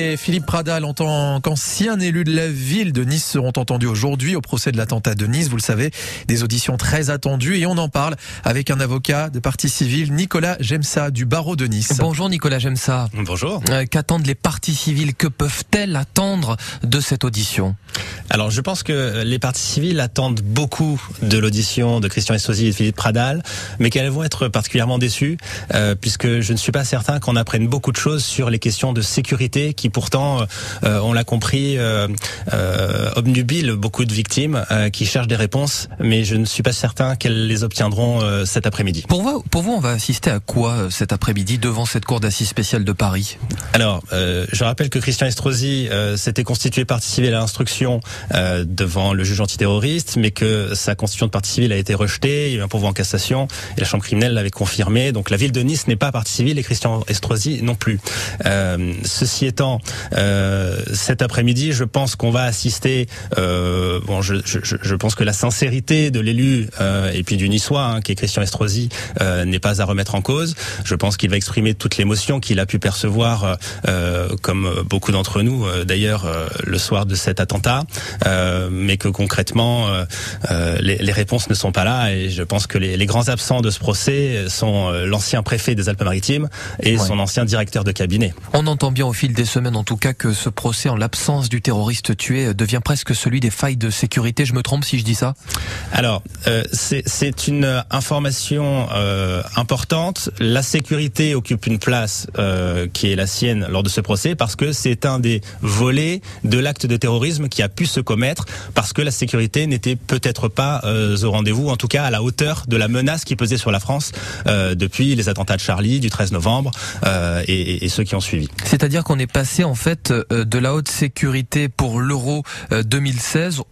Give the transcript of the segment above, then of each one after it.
Et Philippe Pradal, en tant qu'ancien élu de la ville de Nice, seront entendus aujourd'hui au procès de l'attentat de Nice. Vous le savez, des auditions très attendues et on en parle avec un avocat de partie civile, Nicolas Gemsa du barreau de Nice. Bonjour Nicolas Gemsa. Bonjour. Euh, Qu'attendent les parties civiles? Que peuvent-elles attendre de cette audition? Alors je pense que les parties civiles attendent beaucoup de l'audition de Christian Estrosi et de Philippe Pradal, mais qu'elles vont être particulièrement déçues, euh, puisque je ne suis pas certain qu'on apprenne beaucoup de choses sur les questions de sécurité qui pourtant, euh, on l'a compris, euh, euh, obnubilent beaucoup de victimes qui cherchent des réponses, mais je ne suis pas certain qu'elles les obtiendront cet après-midi. pour vous, pour vous, on va assister à quoi cet après-midi devant cette cour d'assises spéciale de Paris? Alors, je rappelle que Christian Estrosi s'était constitué partie civile à l'instruction devant le juge antiterroriste, mais que sa constitution de partie civile a été rejetée, il y a eu un pourvoi en cassation, et la chambre criminelle l'avait confirmé. Donc la ville de Nice n'est pas partie civile et Christian Estrosi non plus. Ceci étant, euh, cet après-midi, je pense qu'on va assister. Euh, bon, je, je, je- je pense que la sincérité de l'élu euh, et puis du niçois, hein, qui est Christian Estrosi, n'est pas à remettre en cause. Je pense qu'il va exprimer toute l'émotion qu'il a pu percevoir, comme beaucoup d'entre nous, d'ailleurs, le soir de cet attentat, mais que concrètement, les, les réponses ne sont pas là. Et je pense que les, les grands absents de ce procès sont l'ancien préfet des Alpes-Maritimes et Ouais. son ancien directeur de cabinet. On entend bien au fil des semaines, en tout cas, que ce procès, en l'absence du terroriste tué, euh, devient presque celui des failles de sécurité. Je me trompe si je dis ça Alors, euh, c'est une information euh, importante. La sécurité occupe une place euh, qui est la sienne lors de ce procès parce que c'est un des volets de l'acte de terrorisme qui a pu se commettre parce que la sécurité n'était peut-être pas au rendez-vous, en tout cas à la hauteur de la menace qui pesait sur la France depuis les attentats de Charlie du 13 novembre et- et ceux qui ont suivi. C'est-à-dire qu'on est passé en fait euh, de la haute sécurité pour l'Euro euh, 2016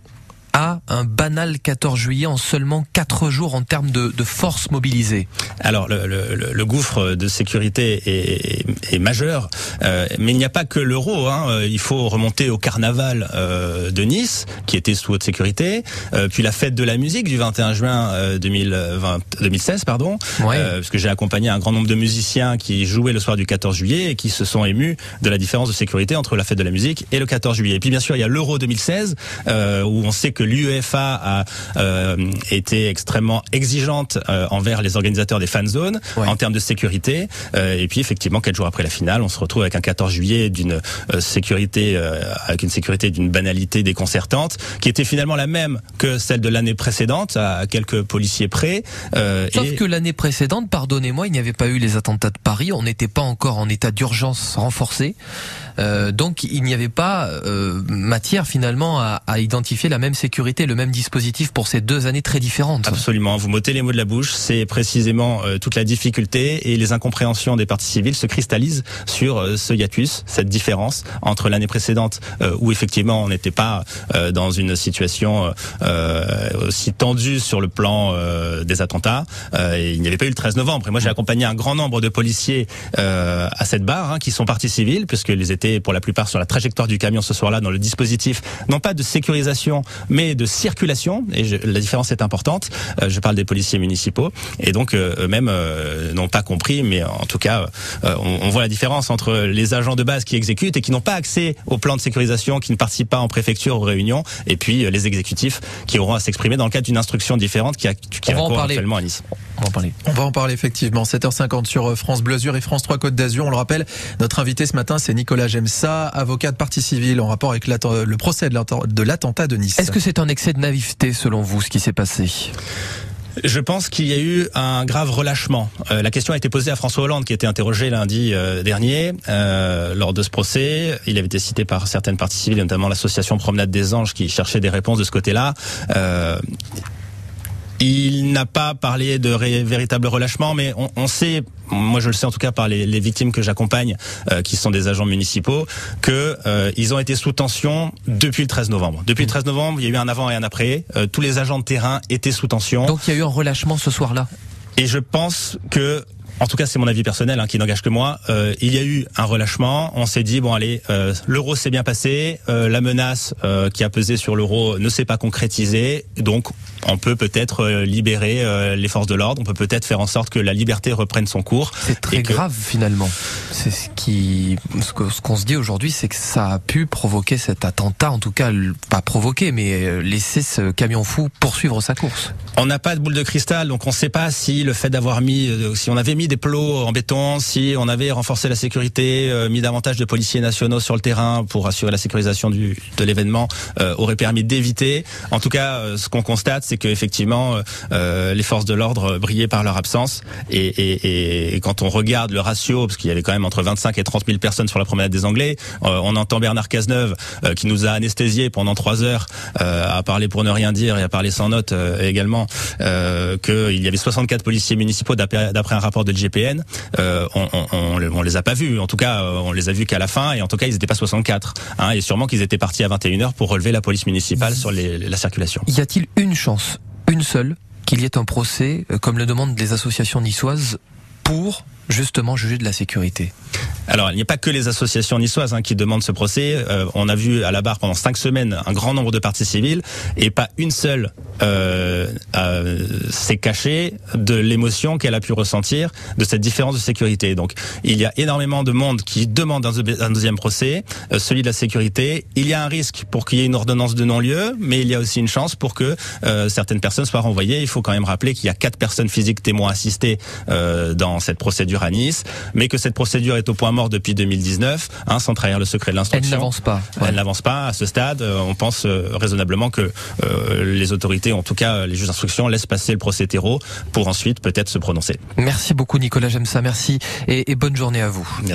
à un banal 14 juillet en seulement 4 jours en termes de, de force mobilisée. Alors le, le- le- gouffre de sécurité est, est majeur, euh, mais il n'y a pas que l'euro. Hein. Euh, Il faut remonter au carnaval euh, de Nice, qui était sous haute sécurité, euh, puis la fête de la musique du 21 juin euh, 2020, 2016, pardon, Ouais. euh, parce que j'ai accompagné un grand nombre de musiciens qui jouaient le soir du 14 juillet et qui se sont émus de la différence de sécurité entre la fête de la musique et le 14 juillet. Et puis bien sûr, il y a l'euro 2016, euh, où on sait que l'UEFA a euh, été extrêmement exigeante euh, envers les organisateurs des fan zones Ouais. en termes de sécurité. Euh, et puis effectivement, quatre jours après la finale, on se retrouve avec un 14 juillet d'une sécurité, avec une sécurité d'une banalité déconcertante, qui était finalement la même que celle de l'année précédente, à quelques policiers près. Sauf et- que l'année précédente, pardonnez-moi, il n'y avait pas eu les attentats de Paris, on n'était pas encore en état d'urgence renforcé, Euh, donc il n'y avait pas matière finalement à, à identifier la même sécurité, le même dispositif pour ces deux années très différentes. Absolument, vous m'ôtez les mots de la bouche, c'est précisément euh, toute la difficulté et les incompréhensions des parties civiles se cristallisent sur euh, ce hiatus, cette différence entre l'année précédente euh, où effectivement on n'était pas dans une situation aussi tendue sur le plan des attentats il n'y avait pas eu le 13 novembre. Et moi j'ai accompagné un grand nombre de policiers à cette barre hein, qui sont parties civiles puisqu'ils étaient pour la plupart sur la trajectoire du camion ce soir-là dans le dispositif non pas de sécurisation mais de circulation et je- la différence est importante. Euh, je parle des policiers municipaux et donc euh, eux-mêmes euh, n'ont pas compris, mais en tout cas, euh, on, on voit la différence entre les agents de base qui exécutent et qui n'ont pas accès au plan de sécurisation, qui ne participent pas en préfecture aux réunions, et puis euh, les exécutifs qui auront à s'exprimer dans le cadre d'une instruction différente qui, a, qui On va en parler. actuellement à Nice. On va en parler. On va en parler effectivement. 7h50 sur euh, France Bleu Azur et France 3 Côte d'Azur. On le rappelle, notre invité ce matin, c'est Nicolas Gemsa, avocat de partie civile en rapport avec le procès de l'atten- de l'attentat de Nice. Est-ce que c'est un excès de naïveté selon vous ce qui s'est passé? Je pense qu'il y a eu un grave relâchement. Euh, la question a été posée à François Hollande, qui était interrogé lundi euh, dernier euh, lors de ce procès. Il avait été cité par certaines parties civiles, notamment l'association Promenade des Anges, qui cherchait des réponses de ce côté-là. Il n'a pas parlé de ré- véritable relâchement, mais on, on sait, moi je le sais en tout cas par les, les victimes que j'accompagne, euh, qui sont des agents municipaux, que euh, ils ont été sous tension depuis le 13 novembre. Depuis le 13 novembre, il y a eu un avant et un après. Euh, tous les agents de terrain étaient sous tension. Donc il y a eu un relâchement ce soir-là Et je pense que en tout cas c'est mon avis personnel hein, qui n'engage que moi, euh, il y a eu un relâchement, on s'est dit bon allez, euh, l'euro s'est bien passé, euh, la menace qui a pesé sur l'euro ne s'est pas concrétisée, donc on peut peut-être libérer les forces de l'ordre, on peut peut-être faire en sorte que la liberté reprenne son cours. C'est très que- grave finalement. C'est ce qui, ce qu'on se dit aujourd'hui, c'est que ça a pu provoquer cet attentat, en tout cas pas provoquer, mais laisser ce camion fou poursuivre sa course. On n'a pas de boule de cristal, donc on ne sait pas si le fait d'avoir mis, si on avait mis des plots en béton, si on avait renforcé la sécurité, euh, mis davantage de policiers nationaux sur le terrain pour assurer la sécurisation du, de l'événement, euh, aurait permis d'éviter. En tout cas, euh, ce qu'on constate, c'est que effectivement, euh, les forces de l'ordre brillaient par leur absence. Et, et, et quand on regarde le ratio, parce qu'il y avait quand même entre 25 et 30 000 personnes sur la promenade des Anglais, on entend Bernard Cazeneuve qui nous a anesthésiés pendant trois heures à parler pour ne rien dire et à parler sans note euh, également qu'il y avait 64 policiers municipaux d'après un rapport de GPN. Euh, on, on, on, on les a pas vus. En tout cas, euh, on les a vus qu'à la fin. Et en tout cas, ils n'étaient pas 64. Hein, et sûrement qu'ils étaient partis à 21h pour relever la police municipale sur la circulation. Y a-t-il une chance, une seule, qu'il y ait un procès, euh, comme le demandent les associations niçoises, pour justement juger de la sécurité? Alors, il n'y a pas que les associations niçoises hein, qui demandent ce procès. Euh, on a vu à la barre pendant cinq semaines un grand nombre de parties civiles et pas une seule euh, euh, s'est cachée de l'émotion qu'elle a pu ressentir de cette différence de sécurité. Donc, il y a énormément de monde qui demande un, deux- un deuxième procès, euh, celui de la sécurité. Il y a un risque pour qu'il y ait une ordonnance de non-lieu, mais il y a aussi une chance pour que euh, certaines personnes soient renvoyées. Il faut quand même rappeler qu'il y a quatre personnes physiques témoins assistés euh, dans cette procédure à Nice, mais que cette procédure est au point mort depuis 2019, hein, sans trahir le secret de Elle l'instruction. n'avance pas. Elle n'avance pas à ce stade. Euh, On pense euh, raisonnablement que euh, les autorités, en tout cas les juges d'instruction, laissent passer le procès terreau pour ensuite peut-être se prononcer. Merci beaucoup Nicolas, j'aime ça, merci et, et bonne journée à vous. Merci.